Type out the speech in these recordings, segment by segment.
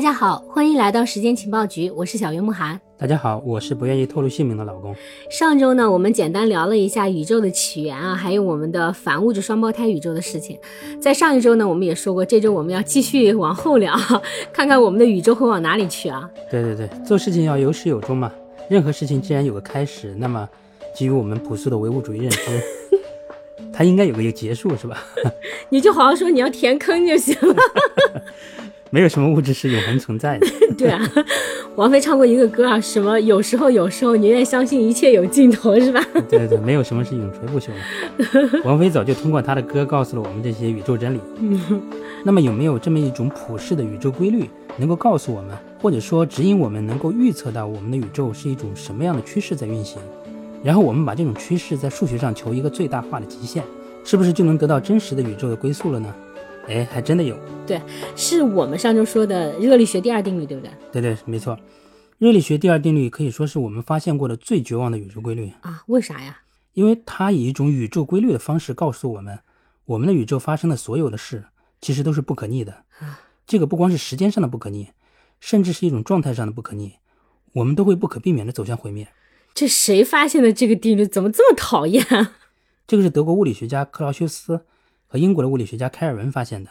大家好，欢迎来到时间情报局，我是小云慕寒。大家好，我是不愿意透露姓名的老公。上周呢，我们简单聊了一下宇宙的起源啊，还有我们的反物质双胞胎宇宙的事情。在上一周呢，我们也说过，这周我们要继续往后聊，看看我们的宇宙会往哪里去啊？对对对，做事情要有始有终嘛。任何事情既然有个开始，那么基于我们朴素的唯物主义认知，它应该有个一个结束，是吧？你就好好说，你要填坑就行了。没有什么物质是永恒存在的。对啊，王菲唱过一个歌啊，什么有时候有时候宁愿相信一切有尽头，是吧？对对对，没有什么是永垂不朽的。王菲早就通过她的歌告诉了我们这些宇宙真理。那么有没有这么一种普世的宇宙规律，能够告诉我们，或者说指引我们，能够预测到我们的宇宙是一种什么样的趋势在运行？然后我们把这种趋势在数学上求一个最大化的极限，是不是就能得到真实的宇宙的归宿了呢？哎，还真的有。对，是我们上周说的热力学第二定律，对不对？对对，没错。热力学第二定律可以说是我们发现过的最绝望的宇宙规律啊！为啥呀？因为它以一种宇宙规律的方式告诉我们，我们的宇宙发生的所有的事，其实都是不可逆的。啊这个不光是时间上的不可逆，甚至是一种状态上的不可逆，我们都会不可避免的走向毁灭。这谁发现的这个定律？怎么这么讨厌？这个是德国物理学家克劳修斯。和英国的物理学家开尔文发现的。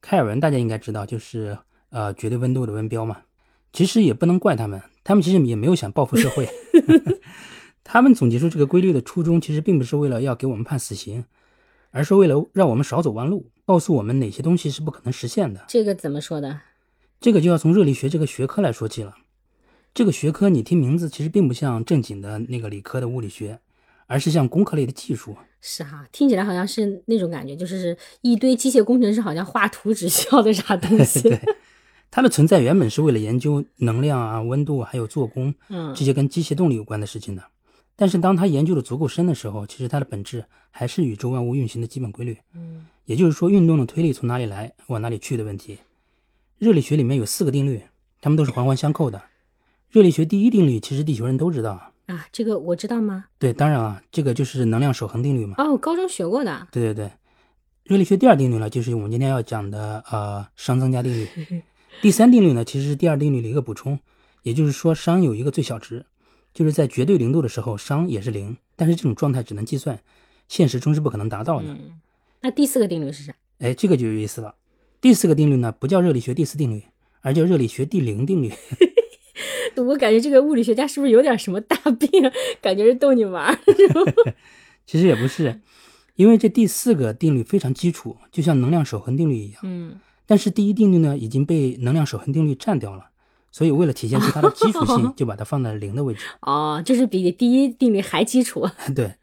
开尔文大家应该知道，就是呃绝对温度的温标嘛。其实也不能怪他们，他们其实也没有想报复社会。他们总结出这个规律的初衷，其实并不是为了要给我们判死刑，而是为了让我们少走弯路，告诉我们哪些东西是不可能实现的。这个怎么说的？这个就要从热力学这个学科来说起了。这个学科你听名字，其实并不像正经的那个理科的物理学。而是像工科类的技术，是哈，听起来好像是那种感觉，就是是一堆机械工程师好像画图纸 需要的啥东 西。对，它的存在原本是为了研究能量啊、温度还有做工，嗯，这些跟机械动力有关的事情的。但是当它研究的足够深的时候，其实它的本质还是宇宙万物运行的基本规律。嗯，也就是说，运动的推力从哪里来，往哪里去的问题。热力学里面有四个定律，它们都是环环相扣的。热力学第一定律，其实地球人都知道。啊，这个我知道吗？对，当然啊，这个就是能量守恒定律嘛。哦，高中学过的。对对对，热力学第二定律呢，就是我们今天要讲的呃熵增加定律。第三定律呢，其实是第二定律的一个补充，也就是说熵有一个最小值，就是在绝对零度的时候，熵也是零，但是这种状态只能计算，现实中是不可能达到的。嗯，那第四个定律是啥？哎，这个就有意思了。第四个定律呢，不叫热力学第四定律，而叫热力学第零定律。我感觉这个物理学家是不是有点什么大病？感觉是逗你玩儿。其实也不是，因为这第四个定律非常基础，就像能量守恒定律一样。嗯。但是第一定律呢，已经被能量守恒定律占掉了，所以为了体现出它的基础性，就把它放在零的位置。哦，就是比第一定律还基础。对，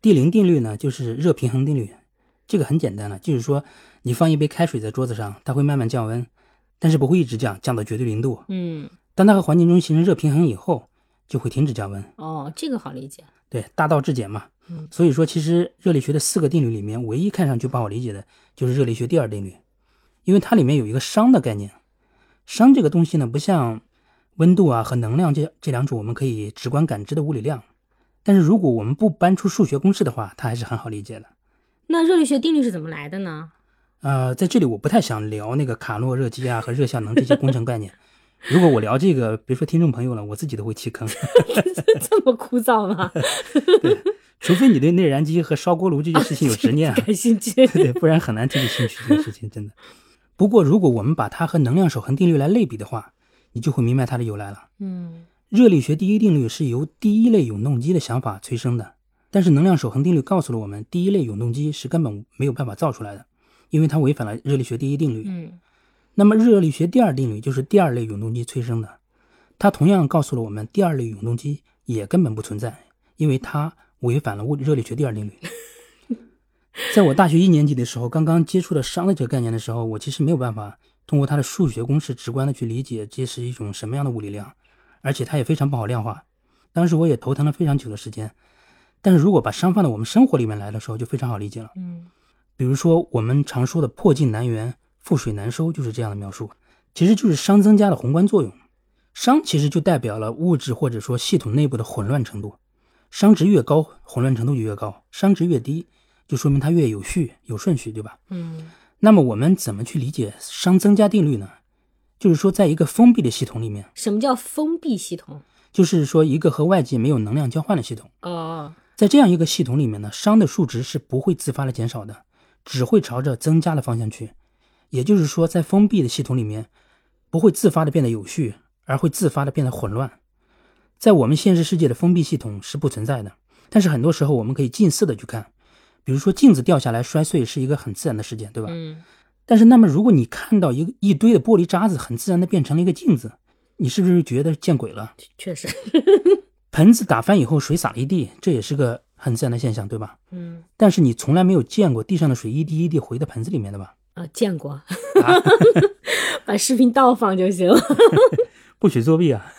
第零定律呢，就是热平衡定律。这个很简单了，就是说你放一杯开水在桌子上，它会慢慢降温，但是不会一直降，降到绝对零度。嗯。当它和环境中形成热平衡以后，就会停止降温。哦，这个好理解。对，大道至简嘛。嗯。所以说，其实热力学的四个定律里面，唯一看上去不好理解的就是热力学第二定律，因为它里面有一个熵的概念。熵这个东西呢，不像温度啊和能量这这两种我们可以直观感知的物理量，但是如果我们不搬出数学公式的话，它还是很好理解的。那热力学定律是怎么来的呢？呃，在这里我不太想聊那个卡诺热机啊和热效能这些工程概念。如果我聊这个，别说听众朋友了，我自己都会弃坑。这么枯燥吗？对，除非你对内燃机和烧锅炉这件事情有执念，感兴趣，对，不然很难提起兴趣。这件事情真的。不过，如果我们把它和能量守恒定律来类比的话，你就会明白它的由来了。嗯，热力学第一定律是由第一类永动机的想法催生的，但是能量守恒定律告诉了我们，第一类永动机是根本没有办法造出来的，因为它违反了热力学第一定律。嗯。那么热力学第二定律就是第二类永动机催生的，它同样告诉了我们第二类永动机也根本不存在，因为它违反了物热力学第二定律。在我大学一年级的时候，刚刚接触了熵的这个概念的时候，我其实没有办法通过它的数学公式直观的去理解这是一种什么样的物理量，而且它也非常不好量化。当时我也头疼了非常久的时间。但是如果把熵放到我们生活里面来的时候，就非常好理解了。嗯，比如说我们常说的破镜难圆。覆水难收就是这样的描述，其实就是熵增加的宏观作用。熵其实就代表了物质或者说系统内部的混乱程度，熵值越高，混乱程度就越高；熵值越低，就说明它越有序、有顺序，对吧？嗯。那么我们怎么去理解熵增加定律呢？就是说，在一个封闭的系统里面，什么叫封闭系统？就是说一个和外界没有能量交换的系统。哦，在这样一个系统里面呢，熵的数值是不会自发的减少的，只会朝着增加的方向去。也就是说，在封闭的系统里面，不会自发的变得有序，而会自发的变得混乱。在我们现实世界的封闭系统是不存在的，但是很多时候我们可以近似的去看，比如说镜子掉下来摔碎是一个很自然的事件，对吧？嗯，但是那么如果你看到一个一堆的玻璃渣子很自然的变成了一个镜子，你是不是觉得见鬼了？确实，盆子打翻以后水洒了一地，这也是个很自然的现象，对吧？嗯但是你从来没有见过地上的水一滴一滴回到盆子里面的吧？啊，见过，啊，把视频倒放就行了。不许作弊啊！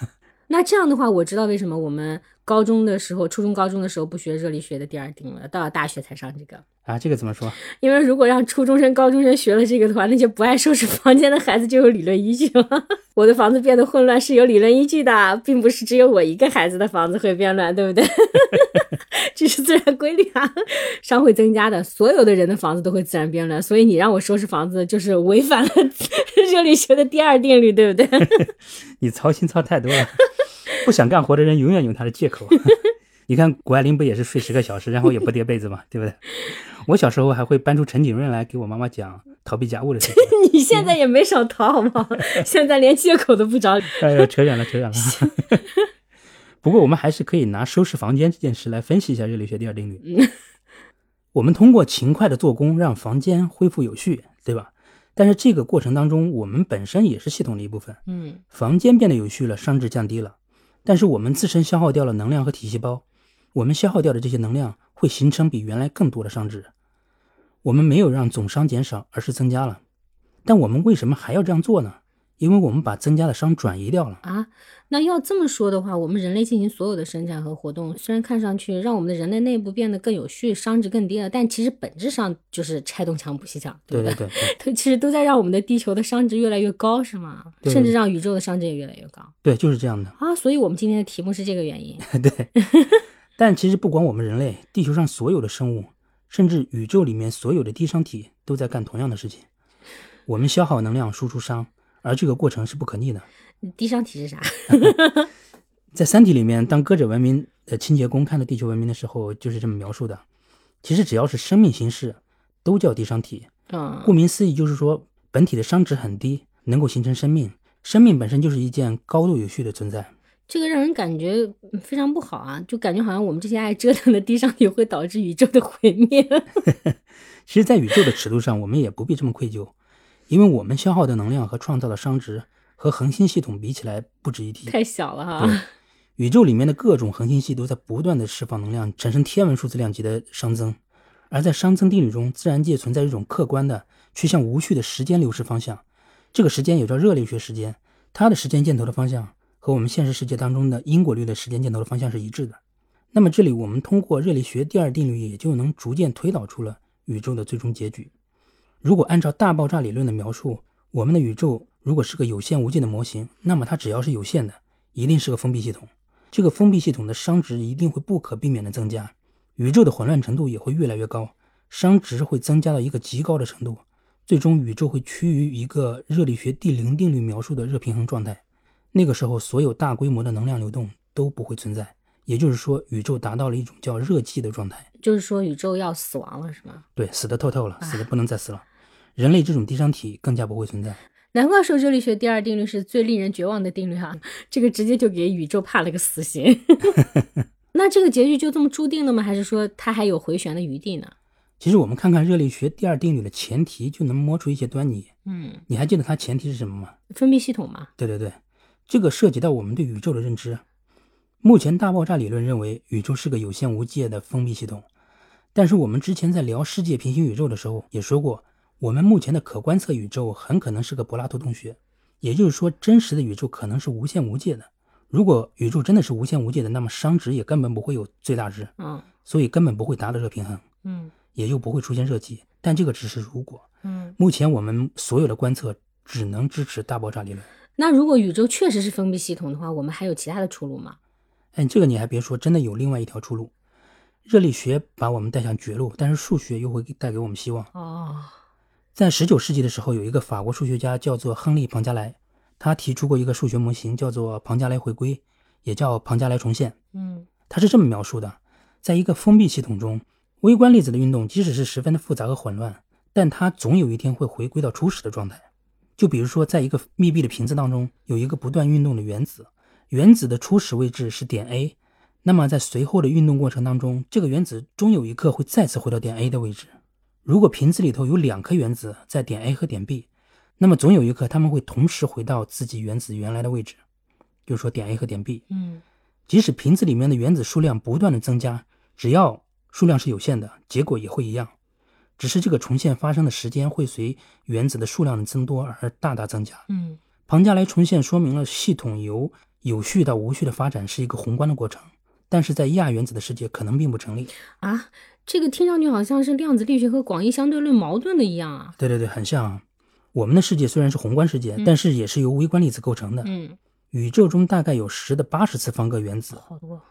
那这样的话，我知道为什么我们高中的时候、初中、高中的时候不学热力学的第二定律了，到了大学才上这个。啊，这个怎么说？因为如果让初中生、高中生学了这个的话，那些不爱收拾房间的孩子就有理论依据了。我的房子变得混乱是有理论依据的，并不是只有我一个孩子的房子会变乱，对不对？这是自然规律啊，商会增加的，所有的人的房子都会自然变乱。所以你让我收拾房子，就是违反了 热力学的第二定律，对不对？你操心操太多了，不想干活的人永远有他的借口。你看谷爱凌不也是睡十个小时，然后也不叠被子嘛？对不对？我小时候还会搬出陈景润来给我妈妈讲逃避家务的事情。你现在也没少逃，好不好？现在连借口都不找。哎呀，扯远了，扯远了。不过我们还是可以拿收拾房间这件事来分析一下热力学第二定律。我们通过勤快的做工让房间恢复有序，对吧？但是这个过程当中，我们本身也是系统的一部分。嗯房间变得有序了，熵值降低了，但是我们自身消耗掉了能量和体细胞，我们消耗掉的这些能量会形成比原来更多的熵值。我们没有让总熵减少，而是增加了。但我们为什么还要这样做呢？因为我们把增加的熵转移掉了。啊，那要这么说的话，我们人类进行所有的生产和活动，虽然看上去让我们的人类内部变得更有序，熵值更低了，但其实本质上就是拆东墙补西墙，不对？对对对对 都其实都在让我们的地球的熵值越来越高，是吗？甚至让宇宙的熵值也越来越高对，就是这样的。啊！所以我们今天的题目是这个原因。对，但其实不管我们人类，地球上所有的生物，甚至宇宙里面所有的低熵体都在干同样的事情。我们消耗能量，输出熵，而这个过程是不可逆的。低熵体是啥？在《三体》里面，当歌者文明的清洁工看到地球文明的时候，就是这么描述的。其实只要是生命形式，都叫低熵体。嗯顾名思义，就是说本体的熵值很低，能够形成生命。生命本身就是一件高度有序的存在。这个让人感觉嗯非常不好啊，就感觉好像我们这些爱折腾的低熵体会导致宇宙的毁灭。其实，在宇宙的尺度上，我们也不必这么愧疚，因为我们消耗的能量和创造的熵值和恒星系统比起来不值一提。太小了对哈。，宇宙里面的各种恒星系都在不断的释放能量，产生天文数字量级的熵增。而在熵增定律中，自然界存在一种客观的趋向无序的时间流逝方向，这个时间也叫热力学时间，它的时间箭头的方向和我们现实世界当中的因果律的时间箭头的方向是一致的。那么这里我们通过热力学第二定律，也就能逐渐推导出了宇宙的最终结局。如果按照大爆炸理论的描述，我们的宇宙如果是个有限无尽的模型，那么它只要是有限的，一定是个封闭系统。这个封闭系统的熵值一定会不可避免的增加，宇宙的混乱程度也会越来越高，熵值会增加到一个极高的程度，最终宇宙会趋于一个热力学第零定律描述的热平衡状态。那个时候，所有大规模的能量流动都不会存在，也就是说，宇宙达到了一种叫热寂的状态。就是说宇宙要死亡了，是吗？对，死得透透了，死得不能再死了。人类这种低熵体更加不会存在。难怪说热力学第二定律是最令人绝望的定律哈、这个直接就给宇宙判了个死刑。那这个结局就这么注定了吗？还是说它还有回旋的余地呢？其实我们看看热力学第二定律的前提，就能摸出一些端倪。嗯，你还记得它前提是什么吗？封闭系统嘛，对对对，这个涉及到我们对宇宙的认知。目前大爆炸理论认为宇宙是个有限无界的封闭系统，但是我们之前在聊世界平行宇宙的时候也说过，我们目前的可观测宇宙很可能是个柏拉图洞穴，也就是说，真实的宇宙可能是无限无界的。如果宇宙真的是无限无界的，那么熵值也根本不会有最大值，嗯所以根本不会达到热平衡，嗯也就不会出现热寂。但这个只是如果，嗯。目前我们所有的观测只能支持大爆炸理论。那如果宇宙确实是封闭系统的话，我们还有其他的出路吗？哎，这个你还别说，真的有另外一条出路。热力学把我们带向绝路，但是数学又会带给我们希望。哦，在十九世纪的时候，有一个法国数学家叫做亨利·庞加莱，他提出过一个数学模型，叫做庞加莱回归，也叫庞加莱重现。嗯他是这么描述的：在一个封闭系统中，微观粒子的运动即使是十分的复杂和混乱，但它总有一天会回归到初始的状态。就比如说，在一个密闭的瓶子当中，有一个不断运动的原子，原子的初始位置是点 A，那么在随后的运动过程当中，这个原子终有一刻会再次回到点 A 的位置。如果瓶子里头有两颗原子在点 A 和点 B，那么总有一刻它们会同时回到自己原子原来的位置，就是说点 A 和点 B。嗯即使瓶子里面的原子数量不断的增加，只要数量是有限的，结果也会一样。只是这个重现发生的时间会随原子的数量的增多而大大增加。嗯庞加莱重现说明了系统由有序到无序的发展是一个宏观的过程，但是在亚原子的世界可能并不成立。啊，这个听上去好像是量子力学和广义相对论矛盾的一样啊。对对对，很像啊。我们的世界虽然是宏观世界，但是也是由微观粒子构成的。嗯，宇宙中大概有十的八十次方个原子。好多。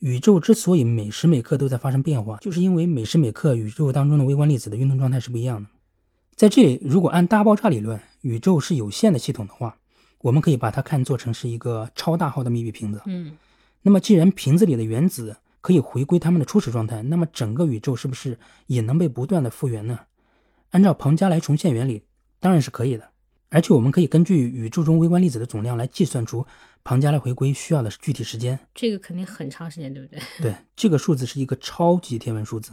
宇宙之所以每时每刻都在发生变化，就是因为每时每刻宇宙当中的微观粒子的运动状态是不一样的。在这里，如果按大爆炸理论，宇宙是有限的系统的话，我们可以把它看作成是一个超大号的密闭瓶子。嗯那么，既然瓶子里的原子可以回归它们的初始状态，那么整个宇宙是不是也能被不断的复原呢？按照庞加莱重现原理，当然是可以的。而且，我们可以根据宇宙中微观粒子的总量来计算出庞加莱回归需要的具体时间。这个肯定很长时间，对不对？对，这个数字是一个超级天文数字，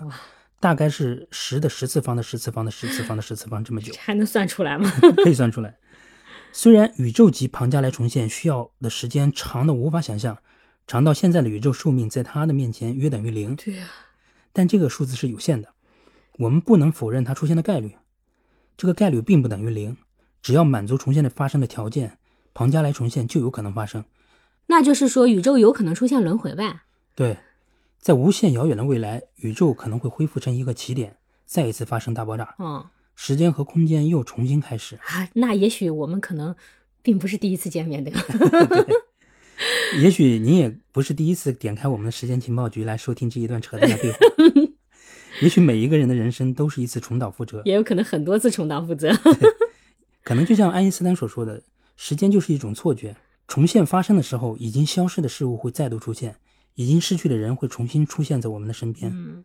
大概是十的十次方的十次方的十次方的十次方这么久，还能算出来吗？可以算出来。虽然宇宙级庞加莱重现需要的时间长的无法想象，长到现在的宇宙寿命在它的面前约等于零，对呀、但这个数字是有限的，我们不能否认它出现的概率。这个概率并不等于零，只要满足重现的发生的条件，庞加莱重现就有可能发生。那就是说宇宙有可能出现轮回呗？对，在无限遥远的未来，宇宙可能会恢复成一个起点，再一次发生大爆炸，嗯时间和空间又重新开始。啊，那也许我们可能并不是第一次见面，对吧？也许你也不是第一次点开我们的时间情报局来收听这一段扯淡的对话。也许每一个人的人生都是一次重蹈覆辙，也有可能很多次重蹈覆辙。可能就像爱因斯坦所说的，时间就是一种错觉。重现发生的时候，已经消失的事物会再度出现，已经失去的人会重新出现在我们的身边。嗯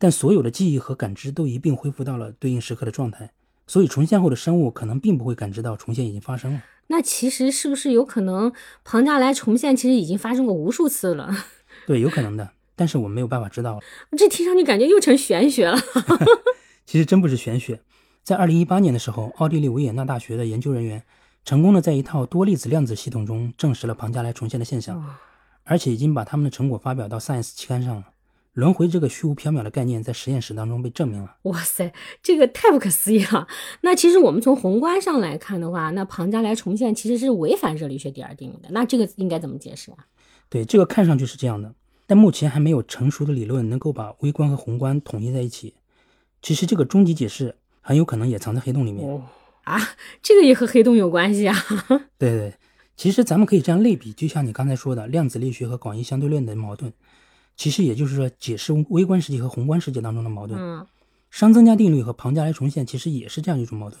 但所有的记忆和感知都一并恢复到了对应时刻的状态，所以重现后的生物可能并不会感知到重现已经发生了。那其实是不是有可能庞加莱重现其实已经发生过无数次了？对，有可能的，但是我们没有办法知道。这听上去感觉又成玄学了。其实真不是玄学。在二零一八年的时候，奥地利维也纳大学的研究人员成功的在一套多粒子量子系统中证实了庞加莱重现的现象，而且已经把他们的成果发表到《Science》期刊上了。轮回这个虚无缥缈的概念在实验室当中被证明了。哇塞，这个太不可思议了。那其实我们从宏观上来看的话，那庞加莱重现其实是违反热力学第二定律的。那这个应该怎么解释啊？对，这个看上去是这样的，但目前还没有成熟的理论能够把微观和宏观统一在一起。其实这个终极解释很有可能也藏在黑洞里面。哦啊，这个也和黑洞有关系啊。对对，其实咱们可以这样类比，就像你刚才说的量子力学和广义相对论的矛盾，其实也就是说解释微观世界和宏观世界当中的矛盾。嗯熵增加定律和庞加莱重现其实也是这样一种矛盾。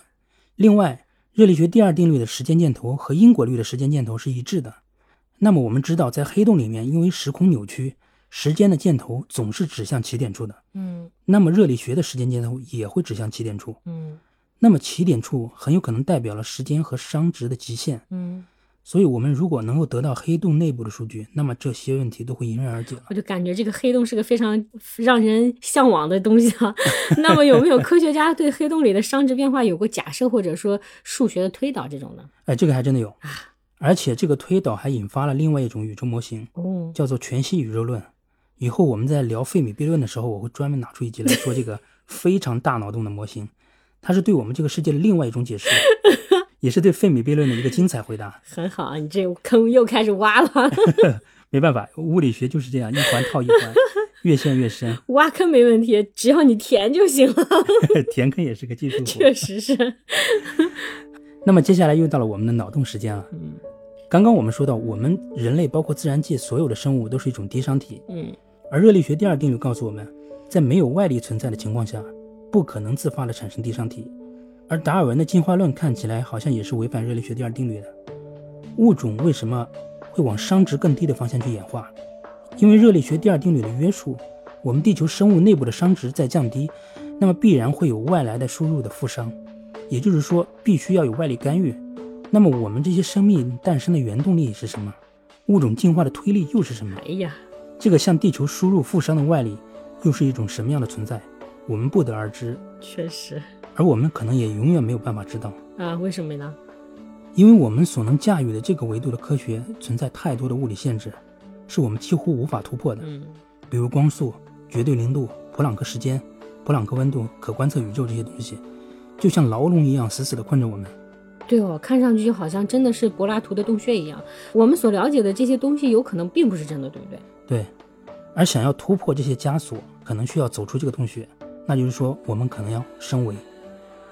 另外，热力学第二定律的时间箭头和因果律的时间箭头是一致的。那么我们知道，在黑洞里面，因为时空扭曲，时间的箭头总是指向起点处的。嗯那么热力学的时间箭头也会指向起点处。嗯那么起点处很有可能代表了时间和熵值的极限。嗯，所以，我们如果能够得到黑洞内部的数据，那么这些问题都会迎刃而解了。我就感觉这个黑洞是个非常让人向往的东西啊。那么有没有科学家对黑洞里的熵值变化有过假设，或者说数学的推导这种呢？哎，这个还真的有，而且这个推导还引发了另外一种宇宙模型，哦，叫做全息宇宙论。以后我们在聊费米悖论的时候，我会专门拿出一集来说这个 非常大脑洞的模型，它是对我们这个世界的另外一种解释，也是对费米悖论的一个精彩回答。很好，你这坑又开始挖了。没办法，物理学就是这样，一环套一环，越陷越深。挖坑没问题，只要你填就行了。填坑也是个技术活。确实是，那么接下来又到了我们的脑洞时间了。嗯刚刚我们说到，我们人类包括自然界所有的生物都是一种低熵体，嗯而热力学第二定律告诉我们，在没有外力存在的情况下，不可能自发的产生低熵体。而达尔文的进化论看起来好像也是违反热力学第二定律的。物种为什么会往熵值更低的方向去演化？因为热力学第二定律的约束，我们地球生物内部的熵值在降低，那么必然会有外来的输入的负熵，也就是说，必须要有外力干预。那么我们这些生命诞生的原动力是什么？物种进化的推力又是什么？哎呀，这个向地球输入负熵的外力，又是一种什么样的存在？我们不得而知，确实而我们可能也永远没有办法知道，啊，为什么呢？因为我们所能驾驭的这个维度的科学存在太多的物理限制，是我们几乎无法突破的。嗯，比如光速、绝对零度、普朗克时间、普朗克温度、可观测宇宙这些东西，就像牢笼一样死死地困着我们。对哦，看上去就好像真的是柏拉图的洞穴一样。我们所了解的这些东西，有可能并不是真的，对不对？对，而想要突破这些枷锁，可能需要走出这个洞穴，那就是说，我们可能要升维。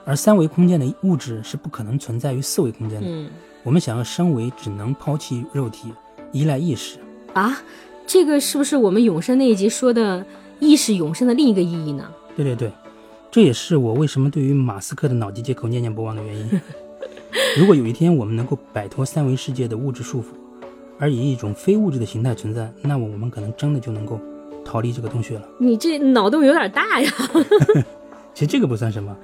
而三维空间的物质是不可能存在于四维空间的。嗯我们想要升维，只能抛弃肉体，依赖意识。啊，这个是不是我们永生那一集说的意识永生的另一个意义呢？对对对，这也是我为什么对于马斯克的脑机接口念念不忘的原因。如果有一天我们能够摆脱三维世界的物质束缚，而以一种非物质的形态存在，那么我们可能真的就能够逃离这个洞穴了。你这脑洞有点大呀。其实这个不算什么，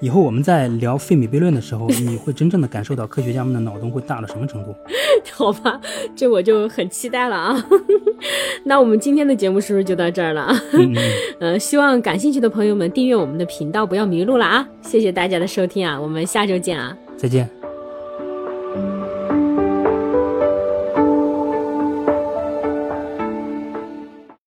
以后我们在聊费米悖论的时候，你会真正的感受到科学家们的脑洞会大到什么程度。好吧，这我就很期待了啊。那我们今天的节目是不是就到这儿了啊？嗯希望感兴趣的朋友们订阅我们的频道，不要迷路了啊！谢谢大家的收听啊，我们下周见啊。再见。